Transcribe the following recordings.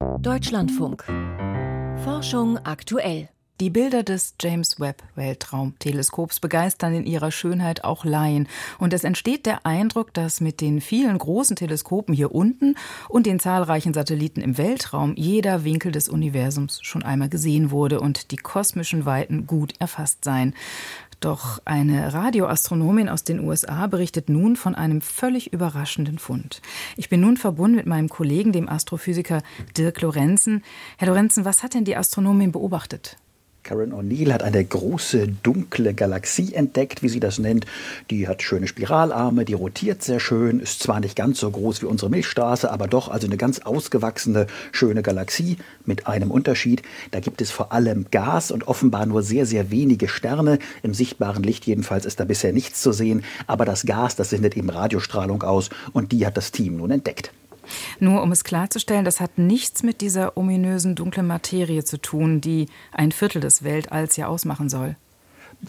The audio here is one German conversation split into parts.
Deutschlandfunk. Forschung aktuell. Die Bilder des James Webb Weltraumteleskops begeistern in ihrer Schönheit auch Laien. Und es entsteht der Eindruck, dass mit den vielen großen Teleskopen hier unten und den zahlreichen Satelliten im Weltraum jeder Winkel des Universums schon einmal gesehen wurde und die kosmischen Weiten gut erfasst seien. Doch eine Radioastronomin aus den USA berichtet nun von einem völlig überraschenden Fund. Ich bin nun verbunden mit meinem Kollegen, dem Astrophysiker Dirk Lorenzen. Herr Lorenzen, was hat denn die Astronomin beobachtet? Karen O'Neill hat eine große dunkle Galaxie entdeckt, wie sie das nennt. Die hat schöne Spiralarme, die rotiert sehr schön, ist zwar nicht ganz so groß wie unsere Milchstraße, aber doch also eine ganz ausgewachsene, schöne Galaxie mit einem Unterschied. Da gibt es vor allem Gas und offenbar nur sehr, sehr wenige Sterne. Im sichtbaren Licht jedenfalls ist da bisher nichts zu sehen, aber das Gas, das sendet eben Radiostrahlung aus und die hat das Team nun entdeckt. Nur um es klarzustellen, das hat nichts mit dieser ominösen dunklen Materie zu tun, die ein Viertel des Weltalls ja ausmachen soll.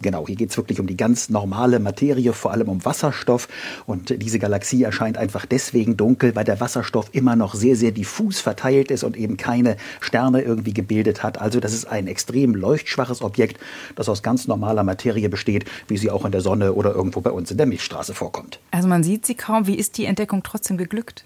Genau, hier geht es wirklich um die ganz normale Materie, vor allem um Wasserstoff. Und diese Galaxie erscheint einfach deswegen dunkel, weil der Wasserstoff immer noch sehr, sehr diffus verteilt ist und eben keine Sterne irgendwie gebildet hat. Also das ist ein extrem leuchtschwaches Objekt, das aus ganz normaler Materie besteht, wie sie auch in der Sonne oder irgendwo bei uns in der Milchstraße vorkommt. Also man sieht sie kaum. Wie ist die Entdeckung trotzdem geglückt?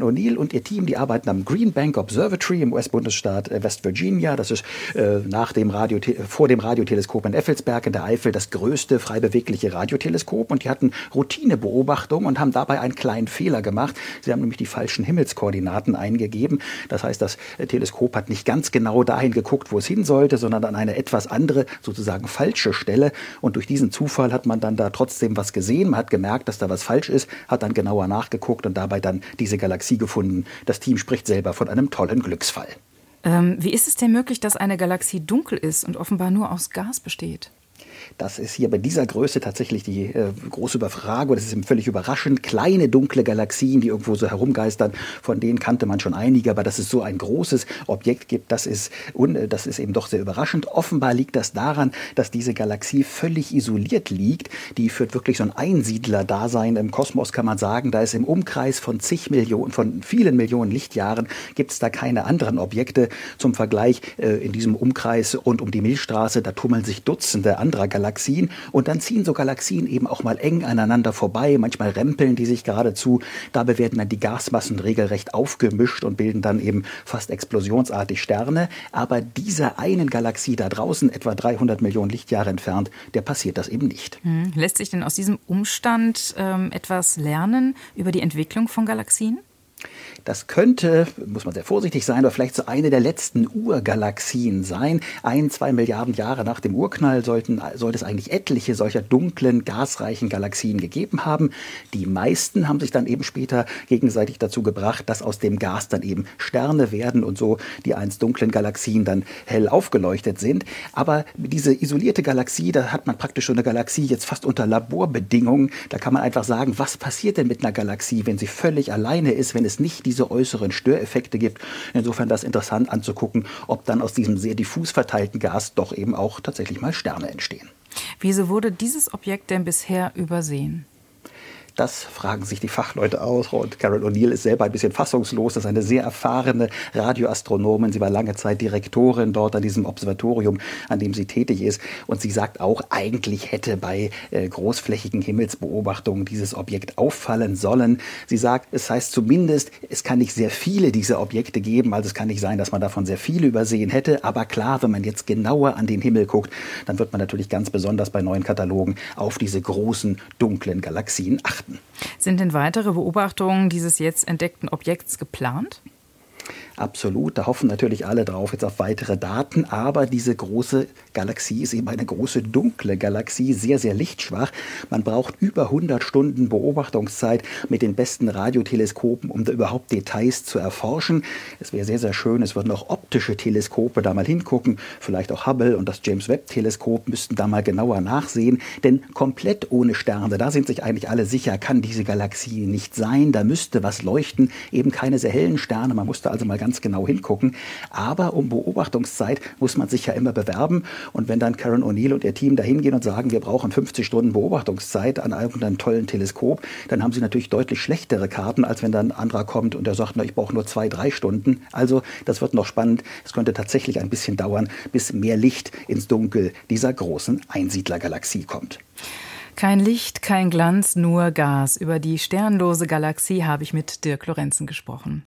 O'Neill und ihr Team, die arbeiten am Green Bank Observatory im US-Bundesstaat äh, West Virginia. Das ist äh, nach dem Radio, vor dem Radioteleskop in Effelsberg in der Eifel das größte frei bewegliche Radioteleskop. Und die hatten Routinebeobachtungen und haben dabei einen kleinen Fehler gemacht. Sie haben nämlich die falschen Himmelskoordinaten eingegeben. Das heißt, das Teleskop hat nicht ganz genau dahin geguckt, wo es hin sollte, sondern an eine etwas andere, sozusagen falsche Stelle. Und durch diesen Zufall hat man dann da trotzdem was gesehen. Man hat gemerkt, dass da was falsch ist, hat dann genauer nachgeguckt und dabei dann diese Galaxie Galaxie gefunden. Das Team spricht selber von einem tollen Glücksfall. Ähm, wie ist es denn möglich, dass eine Galaxie dunkel ist und offenbar nur aus Gas besteht? Das ist hier bei dieser Größe tatsächlich die äh, große Überfragung. Das ist eben völlig überraschend. Kleine dunkle Galaxien, die irgendwo so herumgeistern, von denen kannte man schon einige, aber dass es so ein großes Objekt gibt, das ist, un, das ist eben doch sehr überraschend. Offenbar liegt das daran, dass diese Galaxie völlig isoliert liegt. Die führt wirklich so ein Einsiedler-Dasein im Kosmos, kann man sagen. Da ist im Umkreis von zig Millionen, von vielen Millionen Lichtjahren gibt es da keine anderen Objekte. Zum Vergleich äh, in diesem Umkreis rund um die Milchstraße, da tummeln sich Dutzende anderer Galaxien und dann ziehen so Galaxien eben auch mal eng aneinander vorbei, manchmal rempeln die sich geradezu. Dabei werden dann die Gasmassen regelrecht aufgemischt und bilden dann eben fast explosionsartig Sterne. Aber dieser einen Galaxie da draußen, etwa 300 Millionen Lichtjahre entfernt, der passiert das eben nicht. Hm. Lässt sich denn aus diesem Umstand ähm, etwas lernen über die Entwicklung von Galaxien? Das könnte, muss man sehr vorsichtig sein, aber vielleicht so eine der letzten Urgalaxien sein. Ein, zwei Milliarden Jahre nach dem Urknall sollten, sollte es eigentlich etliche solcher dunklen, gasreichen Galaxien gegeben haben. Die meisten haben sich dann eben später gegenseitig dazu gebracht, dass aus dem Gas dann eben Sterne werden und so die einst dunklen Galaxien dann hell aufgeleuchtet sind. Aber diese isolierte Galaxie, da hat man praktisch so eine Galaxie jetzt fast unter Laborbedingungen. Da kann man einfach sagen, was passiert denn mit einer Galaxie, wenn sie völlig alleine ist, wenn es nicht diese äußeren Störeffekte gibt. Insofern das interessant anzugucken, ob dann aus diesem sehr diffus verteilten Gas doch eben auch tatsächlich mal Sterne entstehen. Wieso wurde dieses Objekt denn bisher übersehen? Das fragen sich die Fachleute aus. Und Carol O'Neill ist selber ein bisschen fassungslos. Das ist eine sehr erfahrene Radioastronomin. Sie war lange Zeit Direktorin dort an diesem Observatorium, an dem sie tätig ist. Und sie sagt auch, eigentlich hätte bei äh, großflächigen Himmelsbeobachtungen dieses Objekt auffallen sollen. Sie sagt, es heißt zumindest, es kann nicht sehr viele dieser Objekte geben. Also es kann nicht sein, dass man davon sehr viele übersehen hätte. Aber klar, wenn man jetzt genauer an den Himmel guckt, dann wird man natürlich ganz besonders bei neuen Katalogen auf diese großen, dunklen Galaxien achten beobachten. Sind denn weitere Beobachtungen dieses jetzt entdeckten Objekts geplant? Absolut, da hoffen natürlich alle drauf jetzt auf weitere Daten, aber diese große Galaxie ist eben eine große dunkle Galaxie, sehr, sehr lichtschwach. Man braucht über 100 Stunden Beobachtungszeit mit den besten Radioteleskopen, um da überhaupt Details zu erforschen. Es wäre sehr, sehr schön, es würden auch optische Teleskope da mal hingucken, vielleicht auch Hubble und das James Webb Teleskop müssten da mal genauer nachsehen, denn komplett ohne Sterne, da sind sich eigentlich alle sicher, kann diese Galaxie nicht sein, da müsste was leuchten, eben keine sehr hellen Sterne, man musste also mal ganz genau hingucken. Aber um Beobachtungszeit muss man sich ja immer bewerben. Und wenn dann Karen O'Neill und ihr Team da hingehen und sagen, wir brauchen 50 Stunden Beobachtungszeit an irgendeinem tollen Teleskop, dann haben sie natürlich deutlich schlechtere Karten, als wenn dann ein anderer kommt und der sagt, na, ich brauche nur zwei, drei Stunden. Also das wird noch spannend. Es könnte tatsächlich ein bisschen dauern, bis mehr Licht ins Dunkel dieser großen Einsiedlergalaxie kommt. Kein Licht, kein Glanz, nur Gas. Über die sternlose Galaxie habe ich mit Dirk Lorenzen gesprochen.